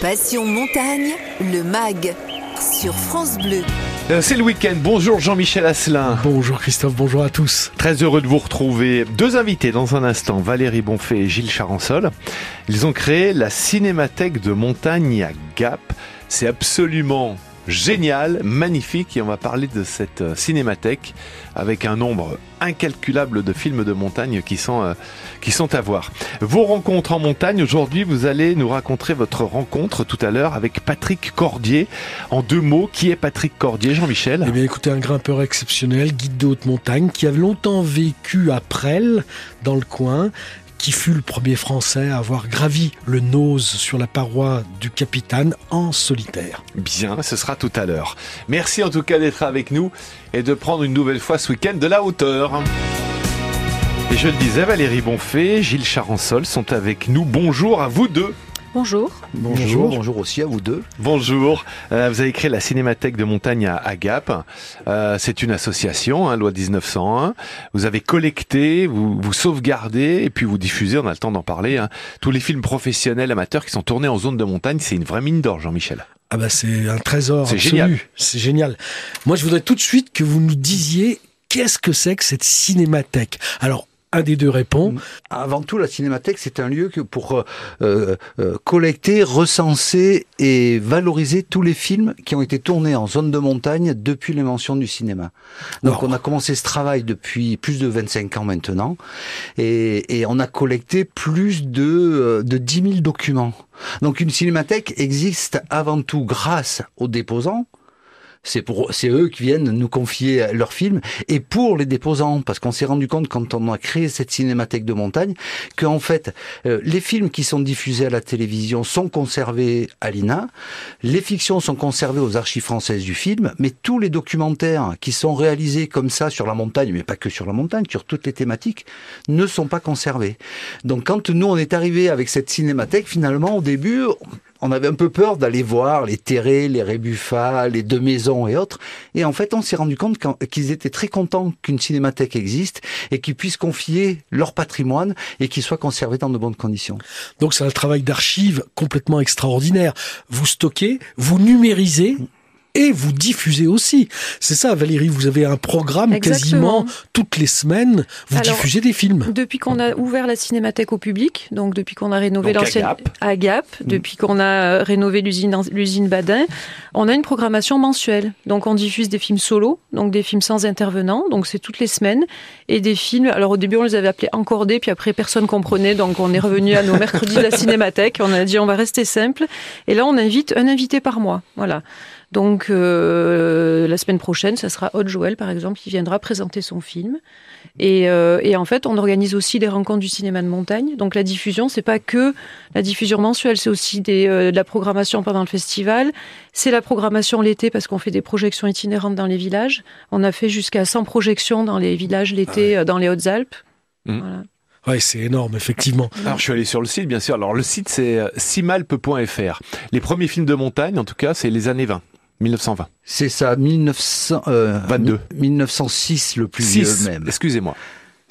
Passion montagne, le MAG, sur France Bleu. Euh, C'est le week-end. Bonjour Jean-Michel Asselin. Bonjour Christophe, bonjour à tous. Très heureux de vous retrouver. Deux invités dans un instant, Valérie Bonfait et Gilles Charansol. Ils ont créé la Cinémathèque de montagne à Gap. C'est absolument génial, magnifique et on va parler de cette euh, cinémathèque avec un nombre incalculable de films de montagne qui sont, euh, qui sont à voir. Vos rencontres en montagne, aujourd'hui vous allez nous raconter votre rencontre tout à l'heure avec Patrick Cordier. En deux mots, qui est Patrick Cordier, Jean-Michel? Eh bien écoutez, un grimpeur exceptionnel, guide de haute montagne, qui a longtemps vécu à Presles, dans le coin, qui fut le premier Français à avoir gravi le nose sur la paroi du Capitane en solitaire. Bien, ce sera tout à l'heure. Merci en tout cas d'être avec nous et de prendre une nouvelle fois ce week-end de la hauteur. Et je le disais, Valérie Bonfait, Gilles Charansol sont avec nous. Bonjour à vous deux. Bonjour. Bonjour. bonjour aussi à vous deux. Bonjour. Euh, vous avez créé la Cinémathèque de montagne à, à Gap. Euh, c'est une association, hein, loi 1901. Vous avez collecté, vous, vous sauvegardez et puis vous diffusez, on a le temps d'en parler, hein, tous les films professionnels amateurs qui sont tournés en zone de montagne. C'est une vraie mine d'or, Jean-Michel. Ah bah c'est un trésor C'est absolu. génial. C'est génial. Moi je voudrais tout de suite que vous nous disiez qu'est-ce que c'est que cette cinémathèque? Alors, un des deux répond. Avant tout, la Cinémathèque, c'est un lieu que pour euh, euh, collecter, recenser et valoriser tous les films qui ont été tournés en zone de montagne depuis l'invention du cinéma. Donc Oh. on a commencé ce travail depuis plus de 25 ans maintenant et, et on a collecté plus de, euh, de 10 000 documents. Donc une cinémathèque existe avant tout grâce aux déposants, c'est pour, c'est eux qui viennent nous confier leurs films et pour les déposants, parce qu'on s'est rendu compte quand on a créé cette cinémathèque de montagne qu'en fait euh, les films qui sont diffusés à la télévision sont conservés à l'INA, les fictions sont conservées aux archives françaises du film, mais tous les documentaires qui sont réalisés comme ça sur la montagne, mais pas que sur la montagne, sur toutes les thématiques, ne sont pas conservés. Donc quand nous on est arrivé avec cette cinémathèque, finalement au début on avait un peu peur d'aller voir les terrés, les rébuffats, les deux maisons et autres. Et en fait, on s'est rendu compte qu'ils étaient très contents qu'une cinémathèque existe et qu'ils puissent confier leur patrimoine et qu'il soit conservé dans de bonnes conditions. Donc c'est un travail d'archive complètement extraordinaire. Vous stockez, vous numérisez et vous diffusez aussi. C'est ça, Valérie, vous avez un programme Exactement. quasiment toutes les semaines, vous Alors, diffusez des films. Depuis qu'on a ouvert la cinémathèque au public, donc depuis qu'on a rénové Donc à l'ancienne Gap. à Gap, depuis qu'on a rénové l'usine l'usine Badin, on a une programmation mensuelle. Donc on diffuse des films solo, donc des films sans intervenant, donc c'est toutes les semaines, et des films. Alors au début on les avait appelés encordés, puis après personne comprenait, donc on est revenu à nos mercredis de la cinémathèque. On a dit on va rester simple, et là on invite un invité par mois, voilà. Donc euh, la semaine prochaine, ça sera Haute Joël par exemple qui viendra présenter son film. Et, euh, et en fait, on organise aussi des rencontres du cinéma de montagne. Donc la diffusion, c'est pas que la diffusion mensuelle, c'est aussi des, euh, de la programmation pendant le festival. C'est la programmation l'été parce qu'on fait des projections itinérantes dans les villages. On a fait jusqu'à 100 projections dans les villages l'été euh, dans les Hautes-Alpes. Voilà. Ouais, c'est énorme, effectivement. Alors je suis allé sur le site, bien sûr. Alors le site c'est simalpe.fr. Les premiers films de montagne, en tout cas, c'est les années 20, 1920. C'est ça, 1900, euh, 22. 1906 le plus Six, vieux même. excusez-moi.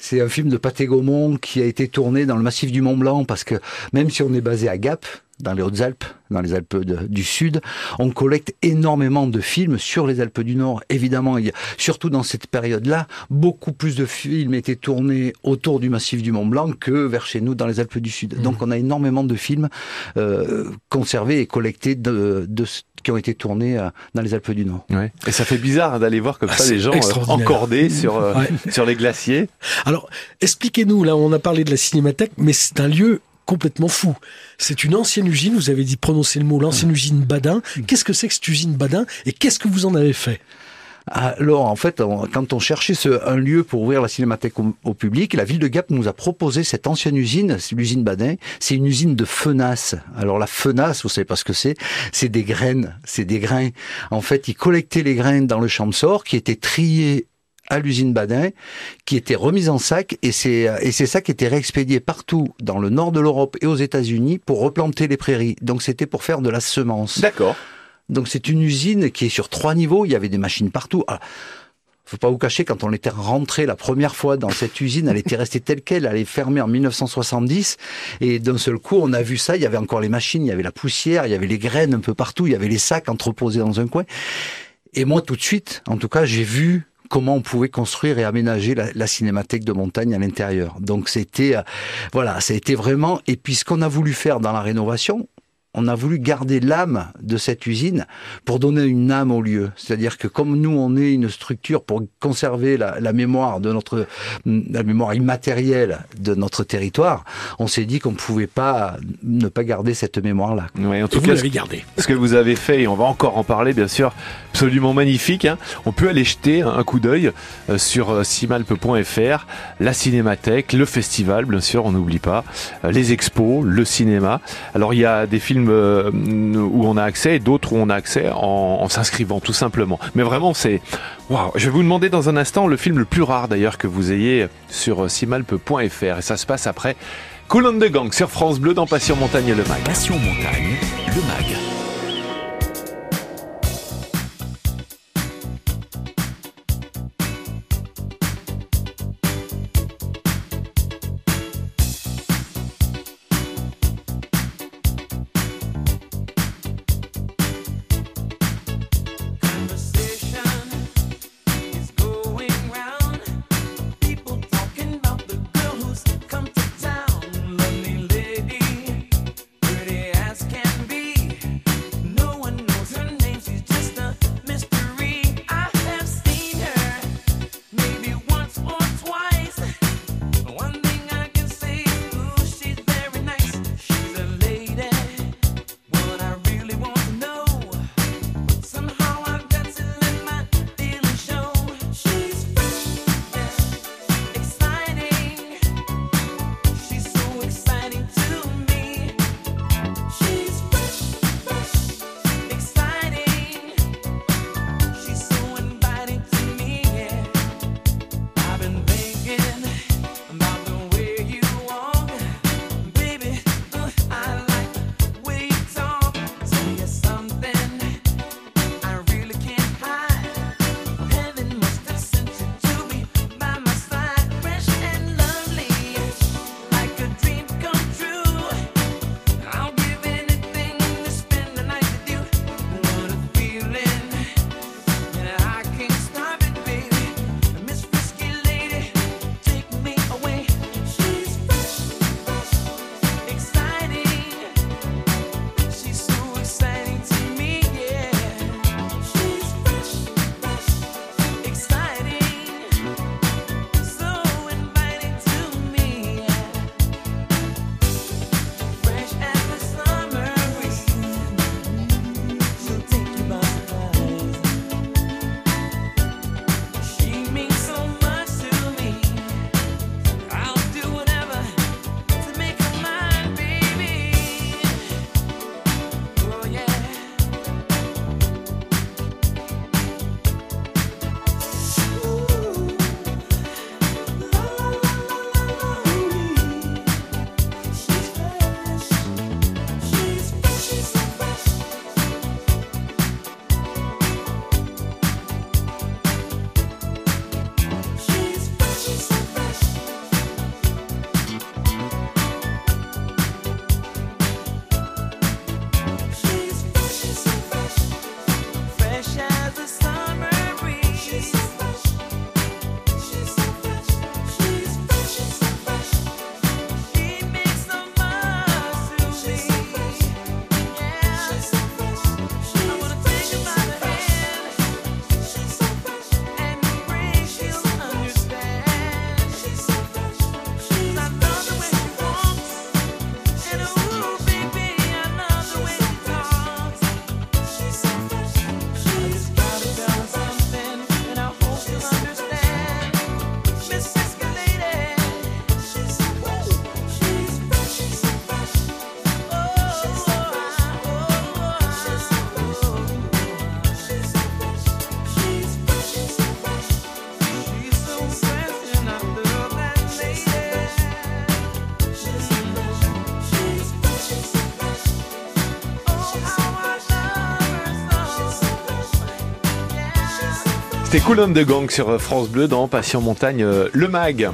C'est un film de Pathé Gaumont qui a été tourné dans le massif du Mont Blanc parce que même si on est basé à Gap, dans les Hautes-Alpes, dans les Alpes de- du Sud, on collecte énormément de films sur les Alpes du Nord. Évidemment, il y a, surtout dans cette période-là, beaucoup plus de films étaient tournés autour du massif du Mont Blanc que vers chez nous dans les Alpes du Sud. Donc on a énormément de films euh, conservés et collectés de, de qui ont été tournés euh, dans les Alpes du Nord. Ouais. Et ça fait bizarre d'aller voir comme Ah, ça les gens euh, encordés sur, euh, Ouais. sur les glaciers. Alors, expliquez-nous, là, on a parlé de la cinémathèque, mais c'est un lieu complètement fou. C'est une ancienne usine, vous avez dit prononcer le mot, l'ancienne usine Badin. Qu'est-ce que c'est que cette usine Badin et qu'est-ce que vous en avez fait? Alors, en fait, quand on cherchait un lieu pour ouvrir la cinémathèque au, public, la ville de Gap nous a proposé cette ancienne usine, l'usine Badin. C'est une usine de fenasse. Alors, la fenasse, vous savez pas ce que c'est C'est des graines, c'est des grains. En fait, ils collectaient les graines dans le champ de sort qui étaient triés à l'usine Badin, qui étaient remises en sac, et c'est et c'est ça qui était réexpédié partout dans le nord de l'Europe et aux États-Unis pour replanter les prairies. Donc, c'était pour faire de la semence. D'accord. Donc c'est une usine qui est sur trois niveaux, il y avait des machines partout. Ah, faut pas vous cacher, quand on était rentré la première fois dans cette usine, elle était restée telle qu'elle, elle est fermée en 1970, et d'un seul coup, on a vu ça, il y avait encore les machines, il y avait la poussière, il y avait les graines un peu partout, il y avait les sacs entreposés dans un coin. Et moi, tout de suite, en tout cas, j'ai vu comment on pouvait construire et aménager la, la cinémathèque de montagne à l'intérieur. Donc c'était, euh, voilà, ça a été vraiment. Et puis ce qu'on a voulu faire dans la rénovation, on a voulu garder l'âme de cette usine pour donner une âme au lieu. C'est-à-dire que comme nous, on est une structure pour conserver la, la mémoire de notre, la mémoire immatérielle de notre territoire, on s'est dit qu'on ne pouvait pas ne pas garder cette mémoire-là. Ouais, en Et tout vous cas, l'avez gardé. ce que vous avez fait, et on va encore en parler bien sûr, absolument magnifique. hein. On peut aller jeter un coup d'œil euh, sur euh, simalpe.fr, la cinémathèque, le festival, bien sûr, on n'oublie pas, euh, les expos, le cinéma. Alors il y a des films où on a accès et d'autres où on a accès en, s'inscrivant tout simplement. Mais vraiment, c'est... Waouh Je vais vous demander dans un instant le film le plus rare d'ailleurs que vous ayez sur simalpe.fr et ça se passe après Colonne de Gang sur France Bleu dans Passion Montagne le Mag. Passion Montagne, le MAG. C'était Cool on the Gang sur France Bleu dans Passion Montagne, euh, le MAG.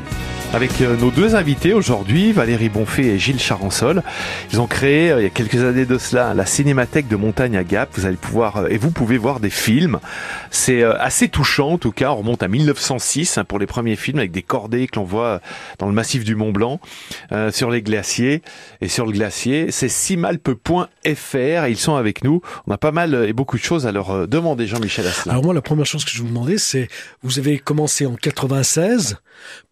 Avec euh, nos deux invités aujourd'hui, Valérie Bonfait et Gilles Charansol. Ils ont créé, euh, il y a quelques années de cela, la Cinémathèque de Montagne à Gap. Vous allez pouvoir, euh, et vous pouvez voir des films. C'est assez touchant, en tout cas. On remonte à 1906 hein, pour les premiers films avec des cordées que l'on voit dans le massif du Mont Blanc, sur les glaciers et sur le glacier. C'est simalpe.fr ils sont avec nous. On a pas mal et beaucoup de choses à leur demander, Jean-Michel Asselin. Alors moi, la première chose que je vous demander, c'est, vous avez commencé en 96,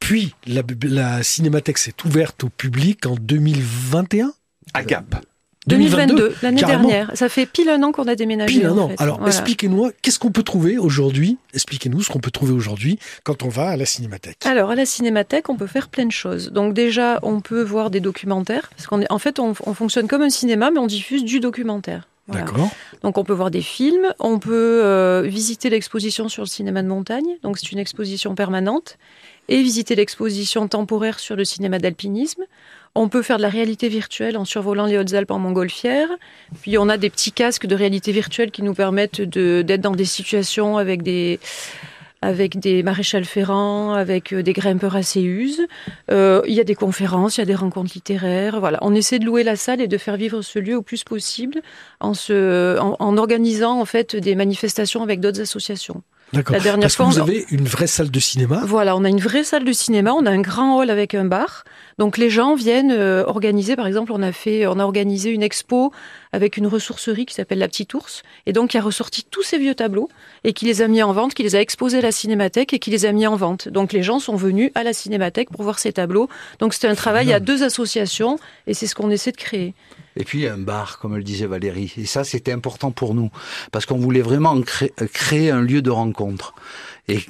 puis la, la cinémathèque s'est ouverte au public en 2021 À Gap. 2022, l'année dernière. Ça fait pile un an qu'on a déménagé. Pile un en an. fait. Alors, Voilà. expliquez-nous, qu'est-ce qu'on peut trouver aujourd'hui? Expliquez-nous ce qu'on peut trouver aujourd'hui quand on va à la cinémathèque. Alors, à la cinémathèque, on peut faire plein de choses. Donc, déjà, on peut voir des documentaires. Parce qu'en en fait, on, on fonctionne comme un cinéma, mais on diffuse du documentaire. Voilà. D'accord Donc, on peut voir des films. On peut euh, visiter l'exposition sur le cinéma de montagne. Donc, c'est une exposition permanente. Et visiter l'exposition temporaire sur le cinéma d'alpinisme. On peut faire de la réalité virtuelle en survolant les Hautes-Alpes en montgolfière. Puis on a des petits casques de réalité virtuelle qui nous permettent d'être dans des situations avec des avec des maréchals ferrants, avec euh, des grimpeurs assez uses. Euh, il y a des conférences, il y a des rencontres littéraires. Voilà, on essaie de louer la salle et de faire vivre ce lieu au plus possible en, en, en organisant en fait des manifestations avec d'autres associations. D'accord. La dernière Parce que fois, vous on- avez une vraie salle de cinéma. Voilà, on a une vraie salle de cinéma, on a un grand hall avec un bar. Donc les gens viennent euh, organiser, par exemple, on a fait, on a organisé une expo avec une ressourcerie qui s'appelle La Petite Ours, et donc qui a ressorti tous ces vieux tableaux et qui les a mis en vente, qui les a exposés à la cinémathèque et qui les a mis en vente. Donc les gens sont venus à la cinémathèque pour voir ces tableaux. Donc c'était un travail à deux associations et c'est ce qu'on essaie de créer. Et puis un bar, comme le disait Valérie. Et ça, c'était important pour nous, parce qu'on voulait vraiment cré- créer un lieu de rencontre. Et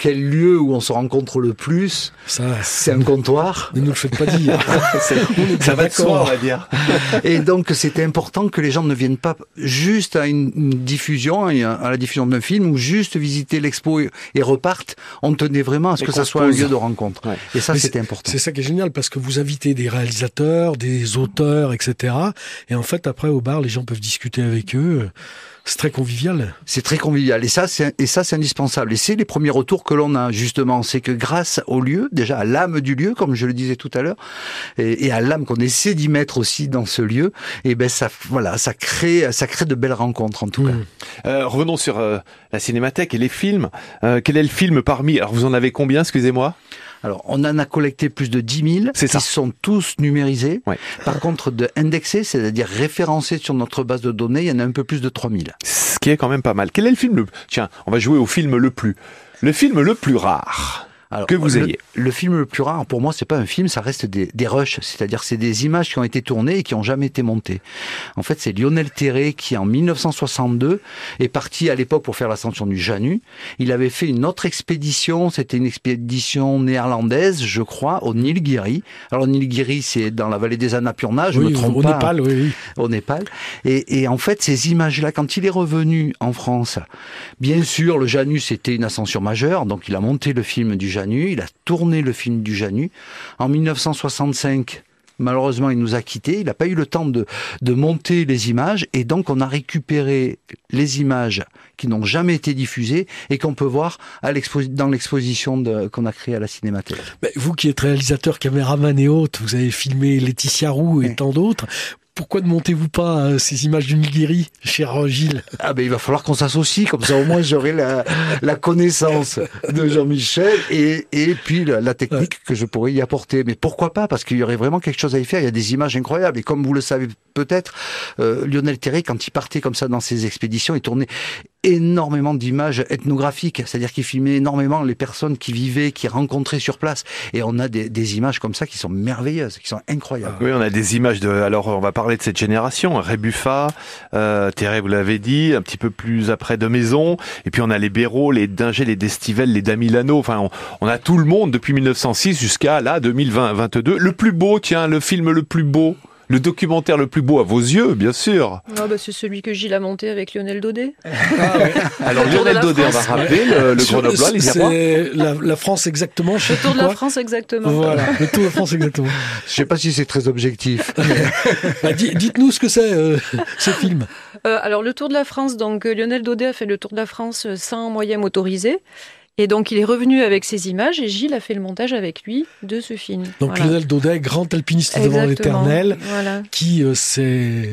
quel lieu où on se rencontre le plus Ça, C'est un comptoir. ne nous le faites pas dire. Ça va de soi, on va dire. Et donc, c'était important que les gens ne viennent pas juste à une, une diffusion, et à la diffusion d'un film, ou juste visiter l'expo et, et repartent. On tenait vraiment à ce Et que ça soit un lieu de rencontre. Ouais. Et ça, c'était important. C'est ça qui est génial parce que vous invitez des réalisateurs, des auteurs, etc. Et en fait, après, au bar, les gens peuvent discuter avec eux. C'est très convivial. C'est très convivial et ça, c'est et ça, c'est indispensable. Et c'est les premiers retours que l'on a justement, c'est que grâce au lieu, déjà à l'âme du lieu, comme je le disais tout à l'heure, et, et à l'âme qu'on essaie d'y mettre aussi dans ce lieu, et ben ça, voilà, ça crée, ça crée de belles rencontres en tout cas. Mm. Euh, revenons sur euh, la cinémathèque et les films. Euh, quel est le film parmi Alors vous en avez combien, excusez-moi? Alors, on en a collecté plus de 10 000 C'est qui sont tous numérisés. Ouais. Par contre, de indexés, c'est-à-dire référencés sur notre base de données, il y en a un peu plus de 3 000. Ce qui est quand même pas mal. Quel est le film le... Tiens, on va jouer au film le plus... Le film le plus rare. Alors, Que vous le, ayez. Le film le plus rare, pour moi, c'est pas un film, ça reste des, des rushs. C'est-à-dire, c'est des images qui ont été tournées et qui ont jamais été montées. En fait, c'est Lionel Terré qui, en 1962, est parti à l'époque pour faire l'ascension du Janu. Il avait fait une autre expédition, c'était une expédition néerlandaise, je crois, au Nilgiri. Alors, Nilgiri, c'est dans la vallée des Annapurna, je oui, me trompe au pas. Népal, oui, oui. au Népal. Et, et en fait, ces images-là, quand il est revenu en France, bien sûr, le Janus c'était une ascension majeure, donc il a monté le film du Il a tourné le film du Janus. En 1965, malheureusement, il nous a quittés, il n'a pas eu le temps de, de monter les images, et donc on a récupéré les images qui n'ont jamais été diffusées et qu'on peut voir à dans l'exposition qu'on a créée à la Cinémathèque. Mais vous qui êtes réalisateur, caméraman et autres, vous avez filmé Laetitia Roux et tant d'autres. Pourquoi ne montez-vous pas euh, ces images du Nilgiri, cher Gilles? Ah ben il va falloir qu'on s'associe, comme ça au moins j'aurai la, la connaissance de Jean-Michel et, et puis la, la technique que je pourrais y apporter. Mais pourquoi pas? Parce qu'il y aurait vraiment quelque chose à y faire. Il y a des images incroyables. Et comme vous le savez peut-être, euh, Lionel Terré, quand il partait comme ça dans ses expéditions, il tournait énormément d'images ethnographiques, c'est-à-dire qu'il filmait énormément les personnes qui vivaient, qui rencontraient sur place. Et on a des, des images comme ça qui sont merveilleuses, qui sont incroyables. Oui, on a des images de. Alors, on va parler de cette génération. Rébuffat, euh, Thérèse, vous l'avez dit, un petit peu plus après de Maison. Et puis on a les Béraud, les Dinger, les Destivelle, les Damilano. Enfin, on, on a tout le monde depuis 1906 jusqu'à là 2022. Le plus beau, tiens, le film le plus beau. Le documentaire le plus beau à vos yeux, bien sûr. Ah bah, c'est celui que Gilles a monté avec Lionel Daudet. Alors Le Tour de Lionel la Daudet, on va France. rappeler le, le Grenoblois, les. C'est la, la France exactement. je Le Tour de la. France, exactement. Voilà, le Tour de France exactement. Je sais pas si c'est très objectif. Bah, di- Dites-nous ce que c'est euh, ce film. Euh, alors, le Tour de la France, donc euh, Lionel Daudet a fait le Tour de la France sans moyen motorisé. Et donc, il est revenu avec ces images et Gilles a fait le montage avec lui de ce film. Donc Voilà. Lionel Daudet, grand alpiniste devant l'éternel, Voilà. qui euh, s'est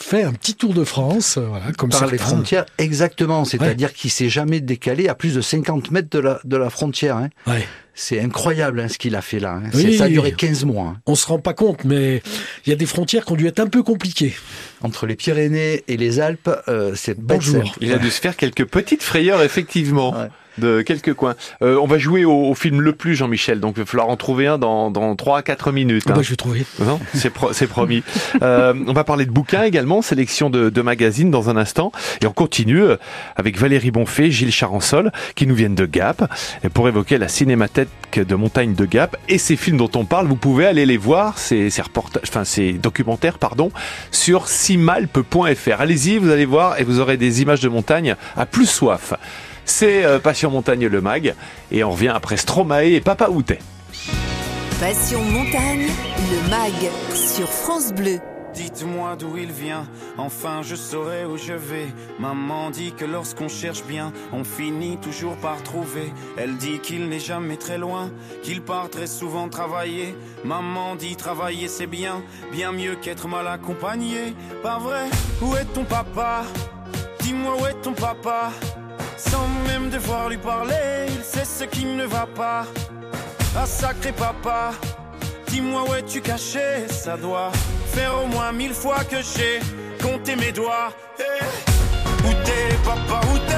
fait un petit tour de France, euh, voilà, comme Par les frontières, exactement. C'est-à-dire qu'il s'est jamais décalé à plus de 50 mètres de la, de la frontière. hein. Ouais. C'est incroyable hein, ce qu'il a fait là. hein. Oui. Ça a duré 15 mois. hein. On se rend pas compte, mais il y a des frontières qui ont dû être un peu compliquées. Entre les Pyrénées et les Alpes, euh, c'est Bonjour. Il a dû se faire quelques petites frayeurs, effectivement, Ouais. De quelques coins. Euh, on va jouer au, au film Le Plus, Jean-Michel, donc il va falloir en trouver un dans, dans 3 à 4 minutes. Ah hein. bah, je vais trouver. Non, c'est pro- c'est promis. Euh, on va parler de bouquins également, sélection de, de magazines dans un instant. Et on continue euh, avec Valérie Bonfait, Gilles Charansol, qui nous viennent de Gap. Et pour évoquer la cinémathèque de montagne de Gap et ces films dont on parle, vous pouvez aller les voir, ces, ces reportages, enfin ces documentaires, pardon, sur simalpe.fr. Allez-y, vous allez voir et vous aurez des images de montagne à plus soif. C'est euh, Passion Montagne le mag. Et on revient après Stromae et Papa Outet. Passion montagne, le MAG sur France Bleu. Dites-moi d'où il vient, enfin je saurai où je vais. Maman dit que lorsqu'on cherche bien, on finit toujours par trouver. Elle dit qu'il n'est jamais très loin, qu'il part très souvent travailler. Maman dit travailler c'est bien, bien mieux qu'être mal accompagné. Pas vrai? Où est ton papa? Dis-moi où est ton papa? Sans devoir lui parler, il sait ce qui ne va pas. Ah sacré papa Dis-moi où es-tu caché? Ça doit faire au moins mille fois que j'ai compté mes doigts. Eh, Où t'es papa où t'es?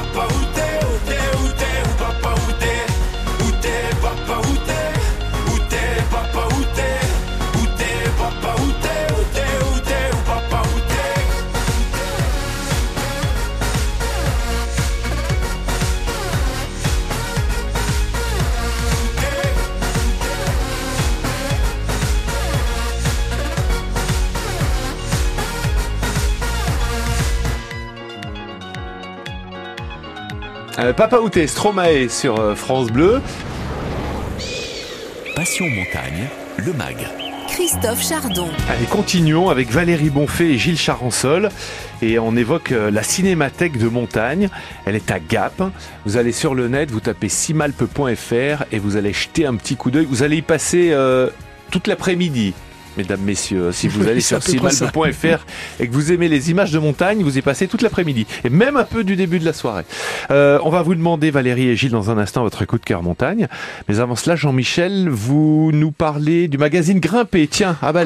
Où Euh, Papa Outé, Stromae sur euh, France Bleu. Passion Montagne, le MAG. Christophe Chardon. Allez, continuons avec Valérie Bonfait et Gilles Charansol. Et on évoque euh, la cinémathèque de montagne. Elle est à Gap. Vous allez sur le net, vous tapez simalpe.fr et vous allez jeter un petit coup d'œil. Vous allez y passer euh, toute l'après-midi. Mesdames, messieurs, si vous allez à sur simalpe.fr et que vous aimez les images de montagne, vous y passez toute l'après-midi et même un peu du début de la soirée. Euh, on va vous demander, Valérie et Gilles, dans un instant, votre coup de cœur montagne. Mais avant cela, Jean-Michel, vous nous parlez du magazine Grimper. Tiens, on Ah y bah,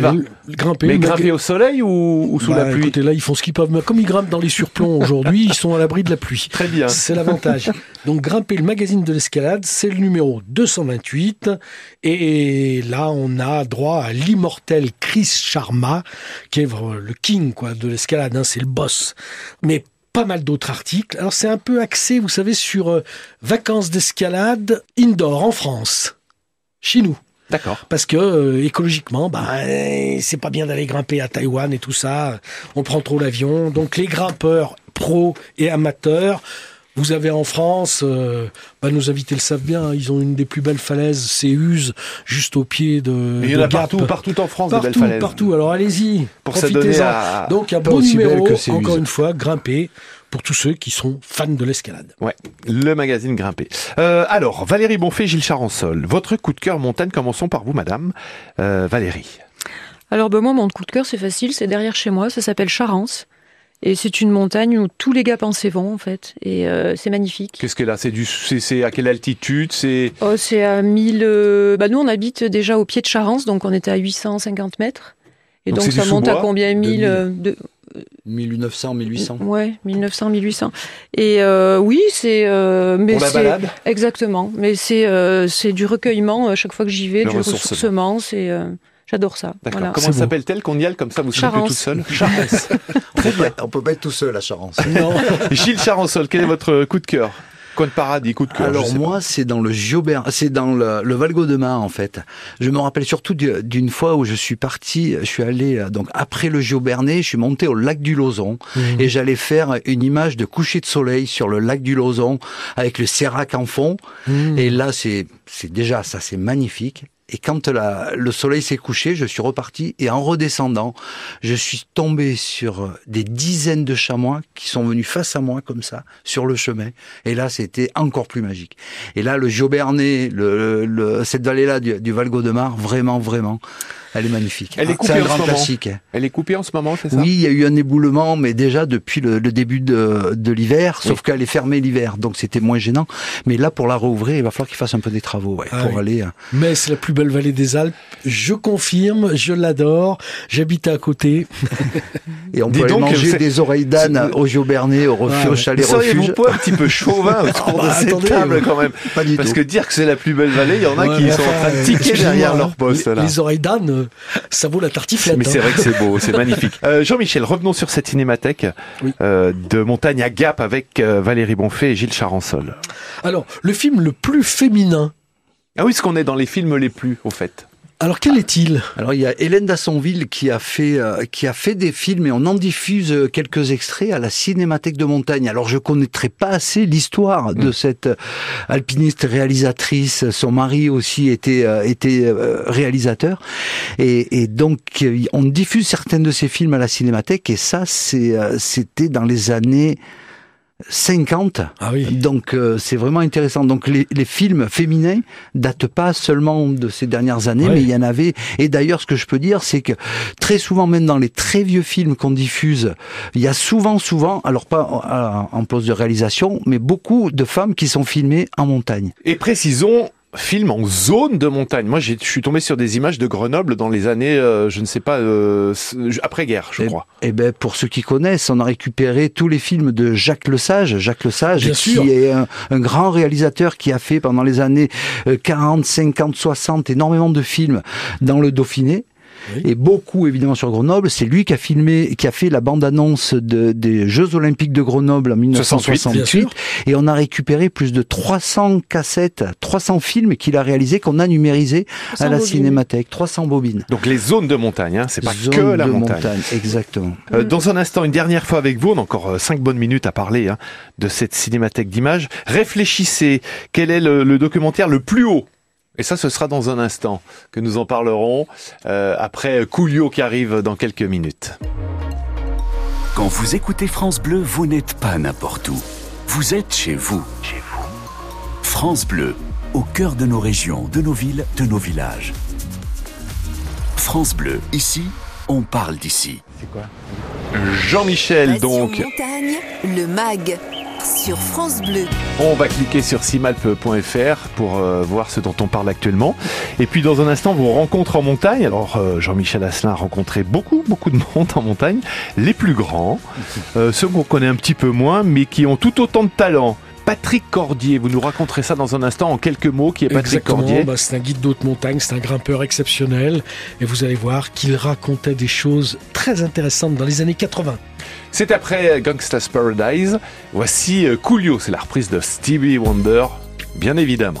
va. le- Grimper. Mais grimper au soleil ou, ou sous Bah, la pluie Écoutez, là, ils font ce qu'ils peuvent. Mais Comme ils grimpent dans les surplombs aujourd'hui, ils sont à l'abri de la pluie. Très bien. C'est l'avantage. Donc, Grimper, le magazine de l'escalade, c'est le numéro 228. Et là, on a droit à l'immortel Chris Sharma, qui est le king quoi, de l'escalade. hein, c'est le boss. Mais pas mal d'autres articles. Alors, c'est un peu axé, vous savez, sur euh, vacances d'escalade indoor en France. Chez nous. D'accord. Parce que euh, écologiquement, bah, euh, c'est pas bien d'aller grimper à Taïwan et tout ça. On prend trop l'avion. Donc les grimpeurs pros et amateurs, vous avez en France, euh, bah, nos invités le savent bien, ils ont une des plus belles falaises, c'est juste au pied de. Mais il y en a Gap. partout, partout en France, des Partout, belles falaises. partout. Alors allez-y, Pour profitez-en. à... Donc un beau numéro, encore une fois, grimper pour tous ceux qui sont fans de l'escalade. Ouais, le magazine Grimper. Euh, alors, Valérie Bonfait, Gilles Charansol, votre coup de cœur montagne, commençons par vous, madame. Euh, Valérie. Alors ben, moi, mon coup de cœur, c'est facile, c'est derrière chez moi, ça s'appelle Charence. Et c'est une montagne où tous les gars pensés vont, en fait. Et euh, c'est magnifique. Qu'est-ce qu'elle a? C'est du, c'est, c'est à quelle altitude? C'est Oh, c'est à 1000... euh, Bah, nous, on habite déjà au pied de Charence, donc on était à 850 mètres. Et Donc ça monte à combien? 1000 euh, de... 1900, 1800. Ouais, 1900, 1800. Et euh, oui, c'est... euh, mais pour la c'est- balade? Exactement. Mais c'est euh, c'est du recueillement euh, chaque fois que j'y vais, Le du ressourcement. ressourcement. C'est euh, j'adore ça. D'accord. Voilà. Comment s'appelle-t-elle qu'on y aille comme ça Vous serez plus toute seule Charence. On peut pas- on peut pas être tout seul à Charence. Non. Gilles Charansol, quel est votre coup de cœur? Coin de paradis, coup de cœur. Alors moi, c'est dans le Giobert, c'est dans le, le Val Gaudemar en fait. Je me rappelle surtout du- d'une fois où je suis parti, je suis allé euh, donc après le Giobernais, je suis monté au lac du Lozon et j'allais faire une image de coucher de soleil sur le lac du Lozon avec le Sérac en fond. Mmh. Et là, c'est c'est déjà ça, c'est magnifique. Et quand le soleil s'est couché, je suis reparti et en redescendant, je suis tombé sur des dizaines de chamois qui sont venus face à moi comme ça sur le chemin. Et là, c'était encore plus magique. Et là, le Giobernais, le, cette vallée-là du, du Val Gaudemar, vraiment, vraiment, elle est magnifique. Elle est Ah, coupée un en ce moment. Elle est coupée en ce moment, c'est ça? Oui, il y a eu un éboulement, mais déjà depuis le, le début de, de l'hiver, sauf qu'elle est fermée l'hiver, donc c'était moins gênant. Mais là, pour la rouvrir, il va falloir qu'il fasse un peu des travaux, ouais, Ah pour oui. aller. euh, Mais c'est la plus belle vallée des Alpes. Je confirme, je l'adore. J'habite à côté. Et on Dis peut aller donc, manger c'est- des oreilles d'âne au Giobernais, au, refuge, Ouais, au chalet Seriez-vous refuge. pas un petit peu chauvin autour bah, de cette attendez, table quand même Pas du Parce tout. que dire que c'est la plus belle vallée, il y en a Ouais, qui sont en train de tiquer derrière leur poste les, là. les oreilles d'âne, euh, ça vaut la tartiflette. Mais c'est hein. vrai que c'est beau, c'est magnifique. Euh, Jean-Michel, revenons sur cette cinémathèque Oui. euh, de Montagne à Gap avec euh, Valérie Bonfait et Gilles Charansol. Alors, le film le plus féminin. Ah oui, ce qu'on est dans les films les plus, au fait. Alors, quel est-il? Alors il y a Hélène Dassonville qui a fait euh, qui a fait des films et on en diffuse euh, quelques extraits à la Cinémathèque de Montagne. Alors je connaîtrais pas assez l'histoire de cette euh, alpiniste réalisatrice. Son mari aussi était euh, était euh, réalisateur et, et donc on diffuse certains de ses films à la Cinémathèque et ça c'est euh, c'était dans les années 50. Ah oui. Donc euh, c'est vraiment intéressant. Donc les, les films féminins datent pas seulement de ces dernières années, mais il y en avait. Et d'ailleurs, ce que je peux dire, c'est que très souvent, même dans les très vieux films qu'on diffuse, il y a souvent, souvent, alors pas en, en poste de réalisation, mais beaucoup de femmes qui sont filmées en montagne. Et précisons, film en zone de montagne. Moi, j'ai- je suis tombé sur des images de Grenoble dans les années, euh, je ne sais pas, euh, après-guerre, je Et- crois. Eh ben, pour ceux qui connaissent, on a récupéré tous les films de Jacques Lesage. Jacques Lesage, Bien qui sûr. est un, un grand réalisateur qui a fait pendant les années euh, 40, 50, 60 énormément de films dans le Dauphiné. Oui. Et beaucoup évidemment sur Grenoble. C'est lui qui a filmé, qui a fait la bande-annonce de, des Jeux Olympiques de Grenoble en 1968. bien sûr. Et on a récupéré plus de 300 cassettes, 300 films qu'il a réalisés, qu'on a numérisés à 300 la bobines. Cinémathèque. 300 bobines. Donc les zones de montagne, hein, c'est pas Zone que la de montagne. Exactement. Euh, dans un instant, une dernière fois avec vous, on a encore euh, cinq bonnes minutes à parler hein, de cette cinémathèque d'images. Réfléchissez, quel est le, le documentaire le plus haut Et ça, ce sera dans un instant que nous en parlerons, euh, après Coolio qui arrive dans quelques minutes. Quand vous écoutez France Bleu, vous n'êtes pas n'importe où. Vous êtes chez vous. Chez vous. France Bleu, au cœur de nos régions, de nos villes, de nos villages. France Bleu, ici, on parle d'ici. Jean-Michel, Passion donc, montagne, le MAG sur France Bleu. on va cliquer sur simalp.fr pour euh, voir ce dont on parle actuellement. Et puis dans un instant, vos rencontres en montagne. Alors euh, Jean-Michel Asselin a rencontré beaucoup, beaucoup de monde en montagne. Les plus grands, euh, ceux qu'on connaît un petit peu moins, mais qui ont tout autant de talent. Patrick Cordier, vous nous raconterez ça dans un instant en quelques mots, qui est Patrick Exactement, Cordier. bah, c'est un guide d'haute montagne, c'est un grimpeur exceptionnel. Et vous allez voir qu'il racontait des choses très intéressantes dans les années 80. C'est après Gangsta's Paradise. Voici euh, Coolio, c'est la reprise de Stevie Wonder, bien évidemment.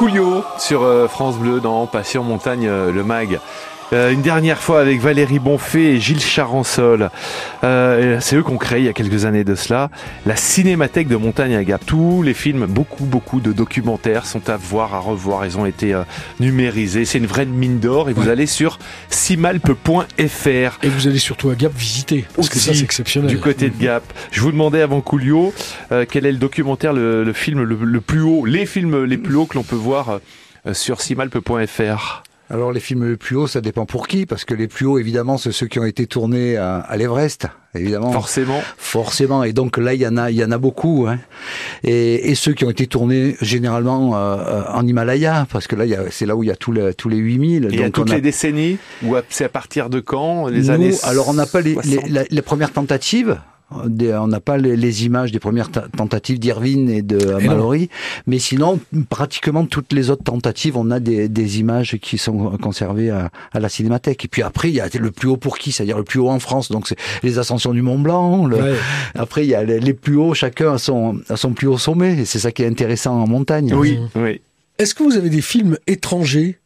Coolio sur euh, France Bleu dans Passion Montagne, euh, le mag. Euh, une dernière fois avec Valérie Bonfait et Gilles Charansol. Euh, c'est eux qui ont créé il y a quelques années de cela la Cinémathèque de Montagne à Gap. Tous les films, beaucoup, beaucoup de documentaires sont à voir, à revoir. Ils ont été euh, numérisés. C'est une vraie mine d'or. Et vous allez sur simalpe.fr. Et vous allez surtout à Gap visiter, parce que ça c'est exceptionnel. Du côté de Gap. Je vous demandais avant Coolio, euh, quel est le documentaire, le, le film le, le plus haut, les films les plus hauts que l'on peut voir euh, sur simalpe.fr. Alors les films les plus hauts, ça dépend pour qui, parce que les plus hauts, évidemment, c'est ceux qui ont été tournés à, à l'Everest, évidemment. Forcément. Forcément, et donc là, il y en a, il y en a beaucoup, hein. et, et ceux qui ont été tournés généralement euh, euh, en Himalaya, parce que là, il y a- c'est là où il y a tous les, tous les 8000. Et à donc toutes on a- les décennies Ou à- c'est à partir de quand Les Nous, années alors on n'a pas les, les, 60. la- les premières tentatives. Des- on n'a pas les, les images des premières ta- tentatives d'Irvine et de Et non. Mallory, mais sinon, pratiquement toutes les autres tentatives, on a des, des images qui sont conservées à, à la cinémathèque. Et puis après, il y a le plus haut pour qui C'est-à-dire le plus haut en France, donc c'est les ascensions du Mont Blanc. le- Ouais. Après, il y a les, les plus hauts, chacun à son, à son plus haut sommet, et c'est ça qui est intéressant en montagne. Oui, oui. Est-ce que vous avez des films étrangers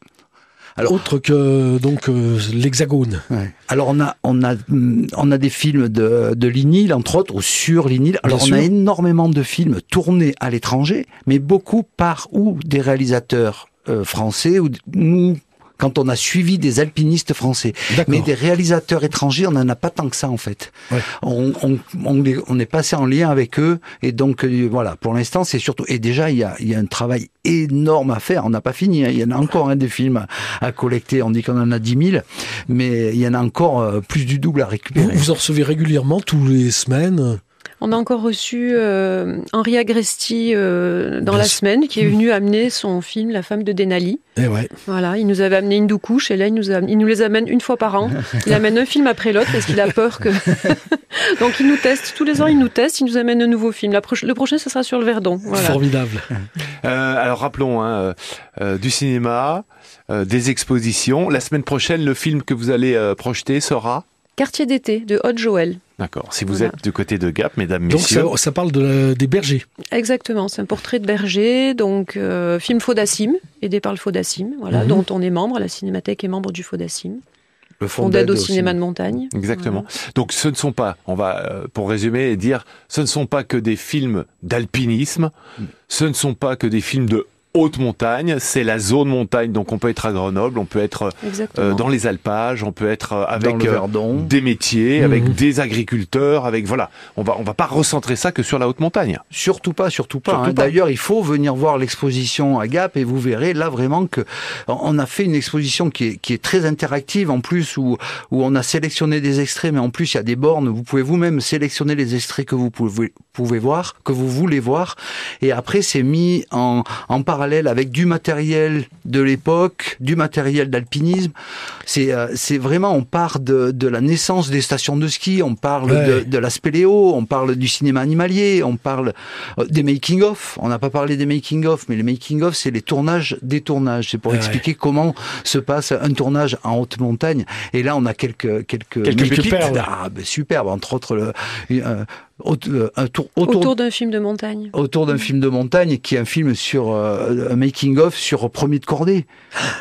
Alors- autres que donc euh, l'Hexagone Ouais. Alors on a on a hum, on a des films de de Linil entre autres ou sur Linil. Alors Bien on a énormément de films tournés à l'étranger, mais beaucoup par ou des réalisateurs euh, français ou, ou quand on a suivi des alpinistes français. Mais des réalisateurs étrangers, on n'en a pas tant que ça en fait. Ouais. On, on, on, est passé en lien avec eux et donc euh, voilà, pour l'instant c'est surtout et déjà il y a, y a un travail énorme à faire. On n'a pas fini, hein. il y en a encore hein, des films à, collecter. On dit qu'on en a 10 000, mais il y en a encore euh, plus du double à vous, récupérer. vous en recevez régulièrement tous les semaines? On a encore reçu euh, Henri Agresti euh, dans Bien la sûr. semaine, qui est venu amener son film La femme de Denali. Eh ouais. Voilà, il nous avait amené une doucouche et là il nous, a- il nous les amène une fois par an. Il amène un film après l'autre parce qu'il a peur que. Donc il nous teste tous les ans, il nous teste, il nous amène un nouveau film. La le prochain, ce sera sur le Verdon. Voilà. Formidable. Euh, alors rappelons hein, euh, euh, du cinéma, euh, des expositions. La semaine prochaine, le film que vous allez euh, projeter sera. Quartier d'été de Haute Joël. D'accord. Si vous Voilà. êtes du côté de Gap, mesdames, Donc messieurs. ça, ça parle de des bergers. Exactement, c'est un portrait de berger, donc euh, film Faudacim, aidé par le Faudacim, voilà, Mhm. dont on est membre, la Cinémathèque est membre du Faudacim. Le On aide au cinéma de montagne. Exactement. Donc ce ne sont pas, on va euh, pour résumer et dire, ce ne sont pas que des films d'alpinisme, ce ne sont pas que des films de haute montagne, c'est la zone montagne. Donc on peut être à Grenoble, on peut être Exactement. euh, dans les alpages, on peut être euh, avec euh, des métiers, Mhm. avec des agriculteurs, avec voilà. On va on va pas recentrer ça que sur la haute montagne. Surtout pas, surtout pas. Hein. pas. D'ailleurs, il faut venir voir l'exposition à Gap et vous verrez là vraiment que on a fait une exposition qui est, qui est très interactive en plus où, où on a sélectionné des extraits, mais en plus il y a des bornes. Vous pouvez vous-même sélectionner les extraits que vous pouvez, pouvez voir, que vous voulez voir, et après c'est mis en, en parallèle avec du matériel de l'époque, du matériel d'alpinisme. C'est euh, c'est vraiment on part de, de la naissance des stations de ski, on parle Ouais. de, de la spéléo, on parle du cinéma animalier, on parle euh, des making-of. On n'a pas parlé des making-of, mais les making-of, c'est les tournages des tournages. C'est pour Ouais. expliquer comment se passe un tournage en haute montagne. Et là, on a quelques quelques Quelques pépites. Ah, ben, superbe. Entre autres, le, euh, euh, un tour autour Autour d'un film de montagne. autour d'un film de montagne qui est un film sur euh, un making of sur Premier de Cordée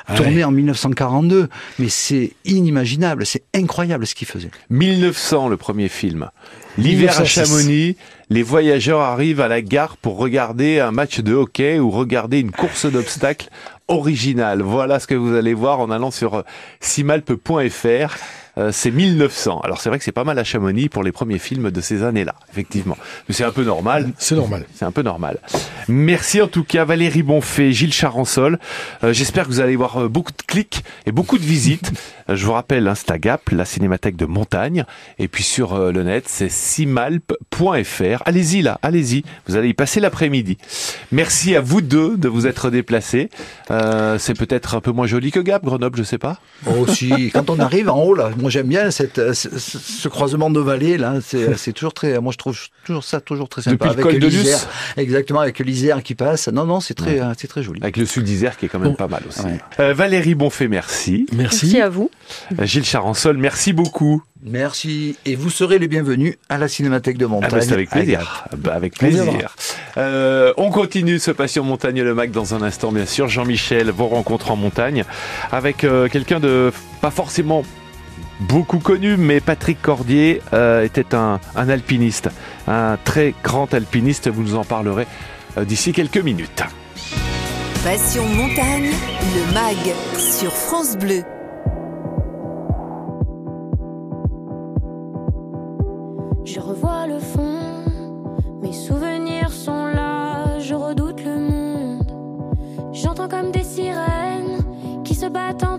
Ah tourné ouais. en 1942 mais c'est inimaginable c'est incroyable ce qu'il faisait 1900 le premier film. L'hiver à 1906. Chamonix, les voyageurs arrivent à la gare pour regarder un match de hockey ou regarder une course d'obstacles originale. Voilà ce que vous allez voir en allant sur euh, simalpe.fr. Euh, c'est 1900. Alors c'est vrai que c'est pas mal à Chamonix pour les premiers films de ces années-là, effectivement. Mais c'est un peu normal. C'est normal. C'est un peu normal. Merci en tout cas Valérie Bonfait, Gilles Charansol. Euh, J'espère que vous allez voir euh, beaucoup de clics et beaucoup de visites. Euh, je vous rappelle, hein, c'est à Gap, la cinémathèque de montagne. Et puis sur euh, le net, c'est simalp.fr. Allez-y là, allez-y. Vous allez y passer l'après-midi. Merci à vous deux de vous être déplacés. Euh, c'est peut-être un peu moins joli que Gap, Grenoble, je sais pas. aussi quand on arrive en haut là moi j'aime bien cette, euh, ce, croisement de vallées là c'est c'est toujours très moi je trouve toujours ça toujours très sympa Depuis le col de Luce. l'Isère exactement avec l'Isère qui passe non non c'est très euh, c'est très joli Avec le sud d'Isère qui est quand même Bon. pas mal aussi. Ouais. Euh, Valérie Bonfait, merci. Merci. Merci à vous. Gilles Charansol, merci beaucoup. merci et vous serez les bienvenus à la cinémathèque de Ah montagne bah, c'est avec plaisir. Bah, avec plaisir. Euh, on continue ce Passion Montagne le Mac dans un instant, bien sûr. Jean-Michel, vos rencontres en montagne avec euh, quelqu'un de pas forcément beaucoup connu, mais Patrick Cordier euh, était un, un alpiniste, un très grand alpiniste. Vous nous en parlerez euh, d'ici quelques minutes. Passion montagne, le MAG sur France Bleu. Je revois le fond, mes souvenirs sont là, je redoute le monde. J'entends comme des sirènes qui se battent entre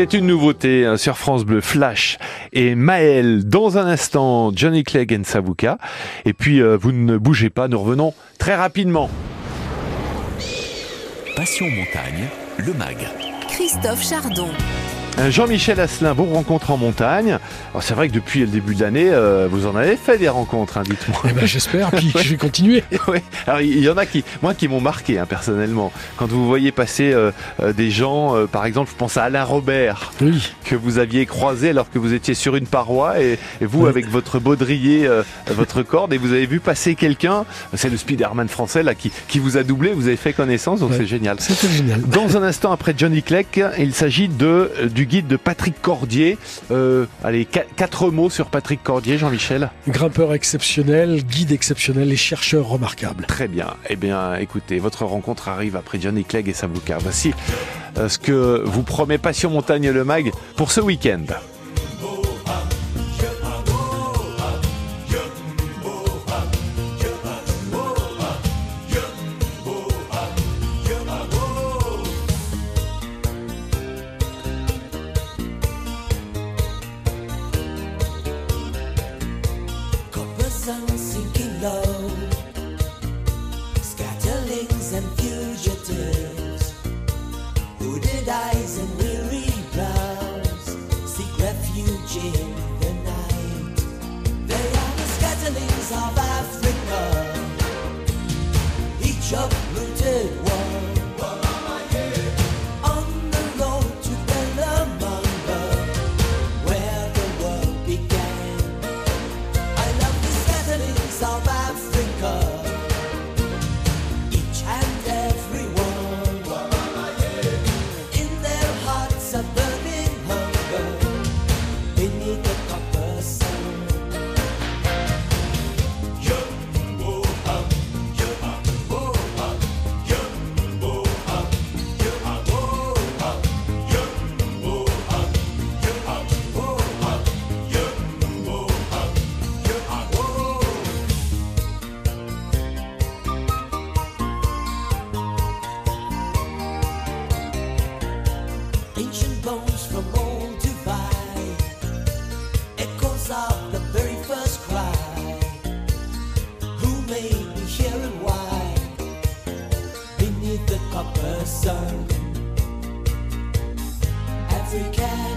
C'est une nouveauté hein, sur France Bleu Flash et Maël. Dans un instant, Johnny Clegg et Savuka. Et puis, euh, vous ne bougez pas, nous revenons très rapidement. Passion Montagne, le MAG. Christophe Chardon. Euh, Jean-Michel Asselin, vos rencontres en montagne. Alors c'est vrai que depuis le début de l'année, euh, vous en avez fait des rencontres, hein, dites-moi. Eh ben, j'espère, puis je vais continuer. Alors il y en a qui, moi, qui m'ont marqué hein, personnellement. Quand vous voyez passer euh, euh, des gens, par exemple, je pense à Alain Robert, Oui. que vous aviez croisé alors que vous étiez sur une paroi et, et vous Oui. avec votre baudrier, votre corde, et vous avez vu passer quelqu'un. C'est le Spider-Man français là qui, qui vous a doublé. Vous avez fait connaissance, donc Ouais. c'est génial. C'était génial. Dans un instant après Johnny Clegg, il s'agit de du guide de Patrick Cordier. Euh, allez, qua- quatre mots sur Patrick Cordier, Jean-Michel. Grimpeur exceptionnel, guide exceptionnel et chercheur remarquable. Très bien. Eh bien, écoutez, votre rencontre arrive après Johnny Clegg et Savuka. Voici euh, ce que vous promet Passion Montagne le Mag pour ce week-end. Africa.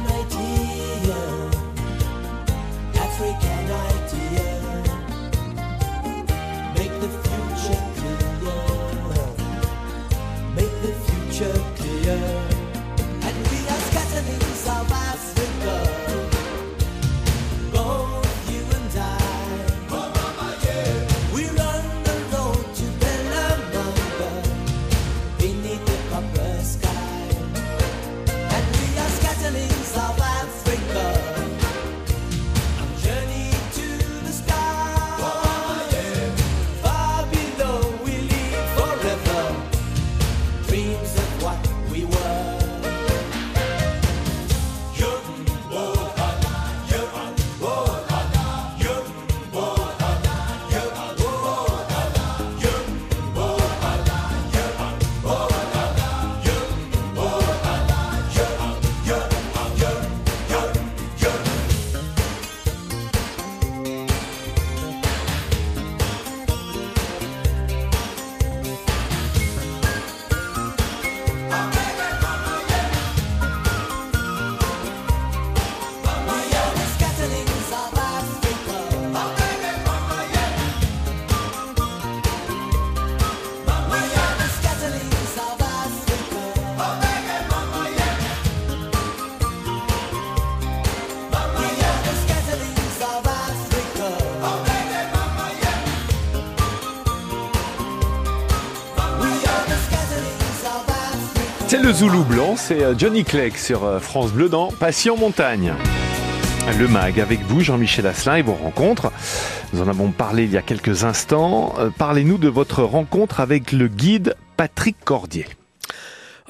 C'est le Zoulou blanc, c'est euh, Johnny Clegg sur euh, France Bleu dans Passion Montagne. Le MAG avec vous, Jean-Michel Asselin et vos rencontres. Nous en avons parlé il y a quelques instants. Euh, Parlez-nous de votre rencontre avec le guide Patrick Cordier.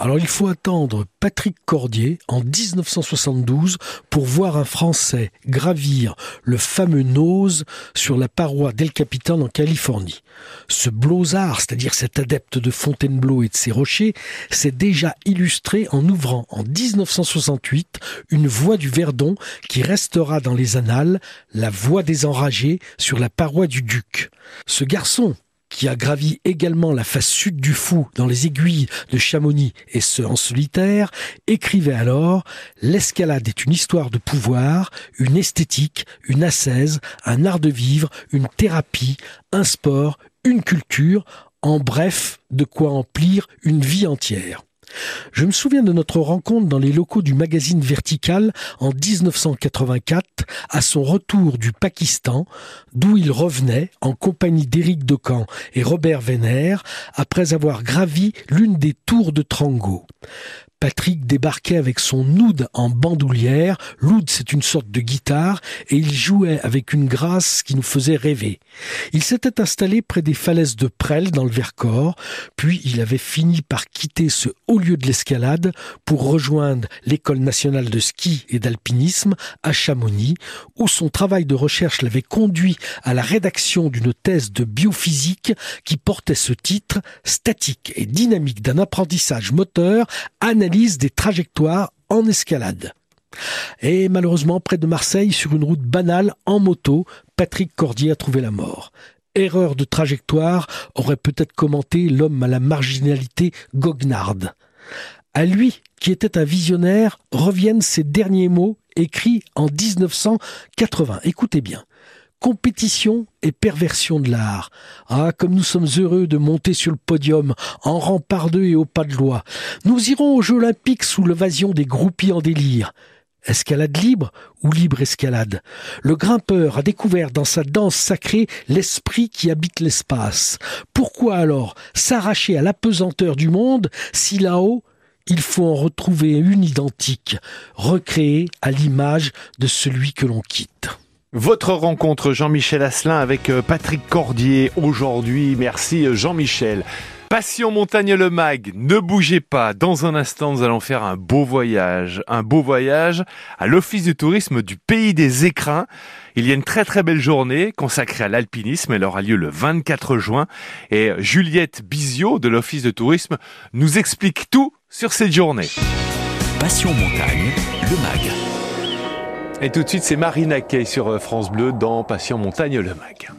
Alors il faut attendre Patrick Cordier en 1972 pour voir un Français gravir le fameux Nose sur la paroi d'El Capitan en Californie. Ce blozard, c'est-à-dire cet adepte de Fontainebleau et de ses rochers, s'est déjà illustré en ouvrant en 1968 une voie du Verdon qui restera dans les annales, la voie des enragés sur la paroi du Duc. Ce garçon, qui a gravi également la face sud du Fou dans les aiguilles de Chamonix et ce en solitaire, écrivait alors L'escalade est une histoire de pouvoir, une esthétique, une ascèse, un art de vivre, une thérapie, un sport, une culture, en bref, de quoi emplir une vie entière. Je me souviens de notre rencontre dans les locaux du magazine Vertical en 1984 à son retour du Pakistan, d'où il revenait en compagnie d'Éric Decamp et Robert Vénère après avoir gravi l'une des tours de Trango. Patrick débarquait avec son oud en bandoulière. L'oud, c'est une sorte de guitare, et il jouait avec une grâce qui nous faisait rêver. Il s'était installé près des falaises de Presles dans le Vercors, puis il avait fini par quitter ce haut lieu de l'escalade pour rejoindre l'école nationale de ski et d'alpinisme à Chamonix, où son travail de recherche l'avait conduit à la rédaction d'une thèse de biophysique qui portait ce titre Statique et dynamique d'un apprentissage moteur, des trajectoires en escalade. Et malheureusement, près de Marseille, sur une route banale en moto, Patrick Cordier a trouvé la mort. Erreur de trajectoire, aurait peut-être commenté l'homme à la marginalité goguenarde. À lui, qui était un visionnaire, reviennent ces derniers mots écrits en 1980. Écoutez bien. Compétition et perversion de l'art. Ah, comme nous sommes heureux de monter sur le podium en rang deux et au pas de loi. Nous irons aux Jeux Olympiques sous l'évasion des groupies en délire. Escalade libre ou libre escalade? Le grimpeur a découvert dans sa danse sacrée l'esprit qui habite l'espace. Pourquoi alors s'arracher à l'apesanteur du monde si là-haut il faut en retrouver une identique, recréée à l'image de celui que l'on quitte? Votre rencontre Jean-Michel Asselin avec euh, Patrick Cordier aujourd'hui. Merci euh, Jean-Michel. Passion Montagne Le Mag, ne bougez pas. Dans un instant, nous allons faire un beau voyage. Un beau voyage à l'Office du tourisme du Pays des Écrins. Il y a une très très belle journée consacrée à l'alpinisme. Elle aura lieu le 24 juin. Et Juliette Bizio de l'Office de tourisme nous explique tout sur cette journée. Passion Montagne, le MAG. Et tout de suite, c'est Marina Kay sur euh, France Bleu dans Passion Montagne Le Mag.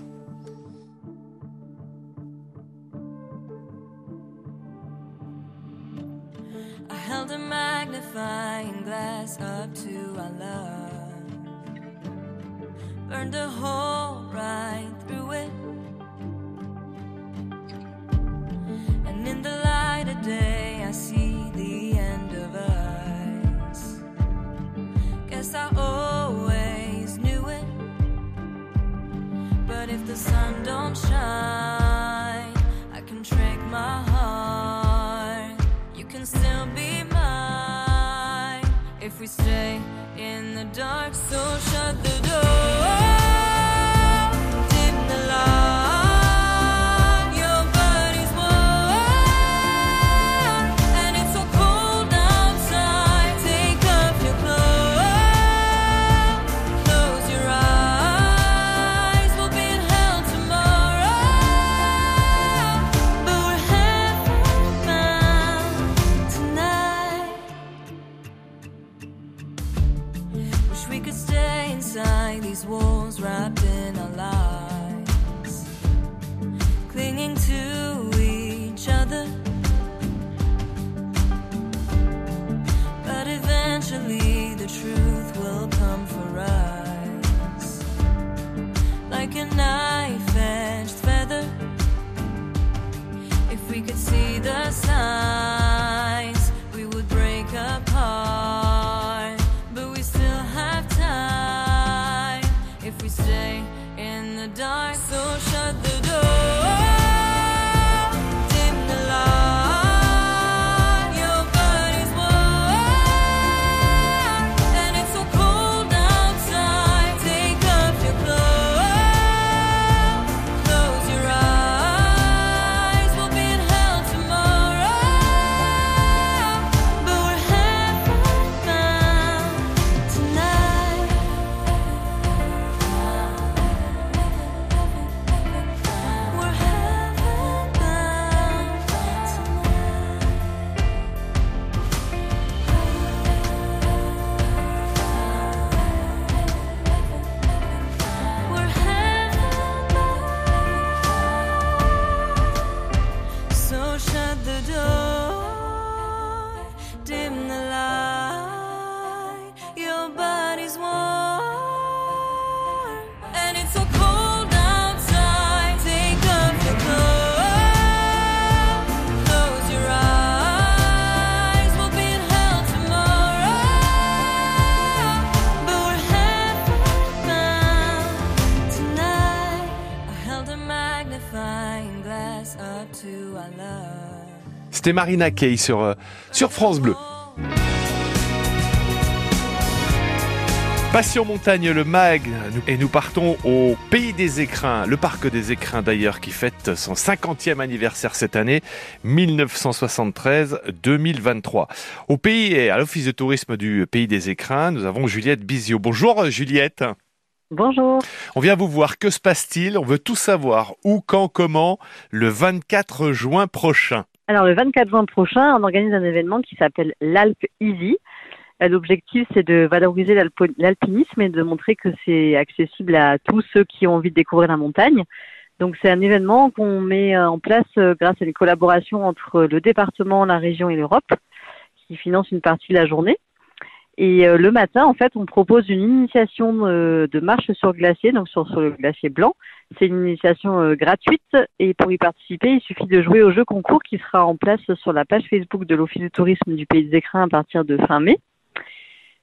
The sun don't shine, I can my heart. You can still be mine if we stay in the dark. So shut the door. C'était Marina Kay sur, euh, sur France Bleu. Passion Montagne, le MAG, et nous partons au Pays des Écrins, le parc des Écrins d'ailleurs qui fête son 50e anniversaire cette année, 1973-2023. Au pays et à l'Office de tourisme du Pays des Écrins, nous avons Juliette Bizio. Bonjour Juliette. Bonjour. On vient vous voir, que se passe-t-il? On veut tout savoir, où, quand, comment, le 24 juin prochain. Alors le 24 juin prochain, on organise un événement qui s'appelle l'Alpe Easy. Euh, L'objectif, c'est de valoriser l'alpinisme et de montrer que c'est accessible à tous ceux qui ont envie de découvrir la montagne. Donc c'est un événement qu'on met euh, en place euh, grâce à une collaboration entre le département, la région et l'Europe, qui finance une partie de la journée. Et euh, le matin, en fait, on propose une initiation euh, de marche sur glacier, donc sur, sur le glacier blanc. C'est une initiation euh, gratuite et pour y participer, il suffit de jouer au jeu concours qui sera en place sur la page Facebook de l'Office du tourisme du Pays des Écrins à partir de fin mai.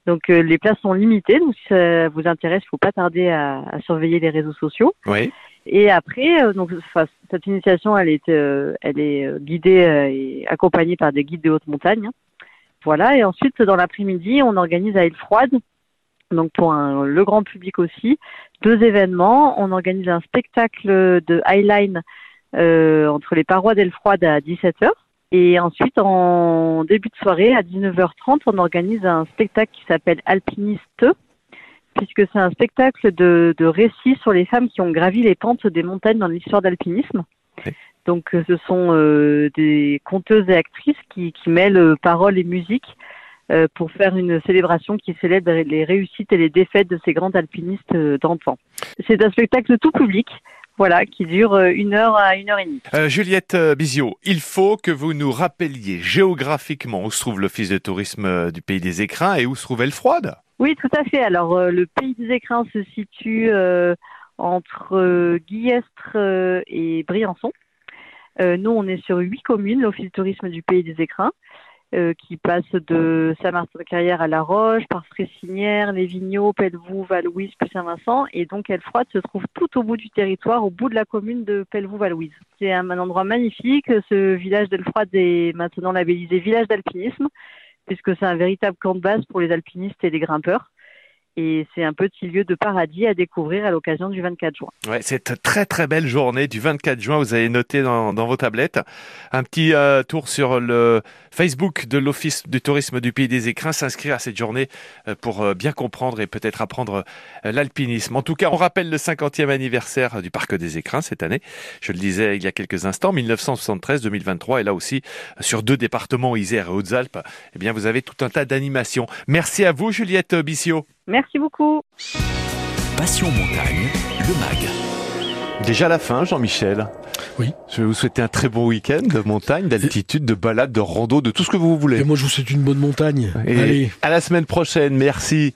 Donc euh, les places sont limitées, donc si ça vous intéresse, il faut pas tarder à, à surveiller les réseaux sociaux. Oui. Et après, euh, donc enfin, cette initiation, elle est, euh, elle est guidée euh, et accompagnée par des guides de haute montagne. Voilà. Et ensuite, dans l'après-midi, on organise à Île-Froide, donc pour un- le grand public aussi, deux événements. On organise un spectacle de highline euh, entre les parois d'Île-Froide à 17h. Et ensuite, en début de soirée, à 19h30, on organise un spectacle qui s'appelle Alpiniste, puisque c'est un spectacle de, de récits sur les femmes qui ont gravi les pentes des montagnes dans l'histoire d'alpinisme. Donc, euh, ce sont euh, des conteuses et actrices qui, qui mêlent euh, paroles et musique euh, pour faire une célébration qui célèbre les réussites et les défaites de ces grands alpinistes d'antan. C'est un spectacle tout public, voilà, qui dure une heure à une heure et demie. Juliette Bizio, il faut que vous nous rappeliez géographiquement où se trouve l'Office de tourisme du Pays des Écrins et où se trouve Elfroide. Oui, tout à fait. Alors, le pays des écrins se situe entre Guillestre et Briançon. Euh, nous, on est sur huit communes, l'Office du tourisme du pays des écrins, euh, qui passe de Saint-Martin-de-Carrière à La Roche, par Frécinière, Les Vigneaux, Pelvoux, Valouise, puis Saint-Vincent. Et donc, Elfroide se trouve tout au bout du territoire, au bout de la commune de Pelvoux-Valouise. C'est un, un endroit magnifique. Ce village d'Elfroide est maintenant labellisé village d'alpinisme puisque c'est un véritable camp de base pour les alpinistes et les grimpeurs. Et c'est un petit lieu de paradis à découvrir à l'occasion du 24 juin. Ouais, cette très très belle journée du 24 juin, vous avez noté dans, dans vos tablettes un petit euh, tour sur le Facebook de l'Office du tourisme du Pays des Écrins, s'inscrire à cette journée euh, pour euh, bien comprendre et peut-être apprendre euh, l'alpinisme. En tout cas, on rappelle le 50e anniversaire du Parc des Écrins cette année. Je le disais il y a quelques instants, 1973-2023, et là aussi sur deux départements, Isère et Hautes-Alpes, eh bien vous avez tout un tas d'animations. Merci à vous, Juliette Bissio. Merci beaucoup. Passion montagne, le MAG. Déjà la fin, Jean-Michel. Oui. Je vais vous souhaiter un très bon week-end de montagne, d'altitude, de balade, de rando, de tout ce que vous voulez. Et moi, je vous souhaite une bonne montagne. Et Allez. à la semaine prochaine. Merci.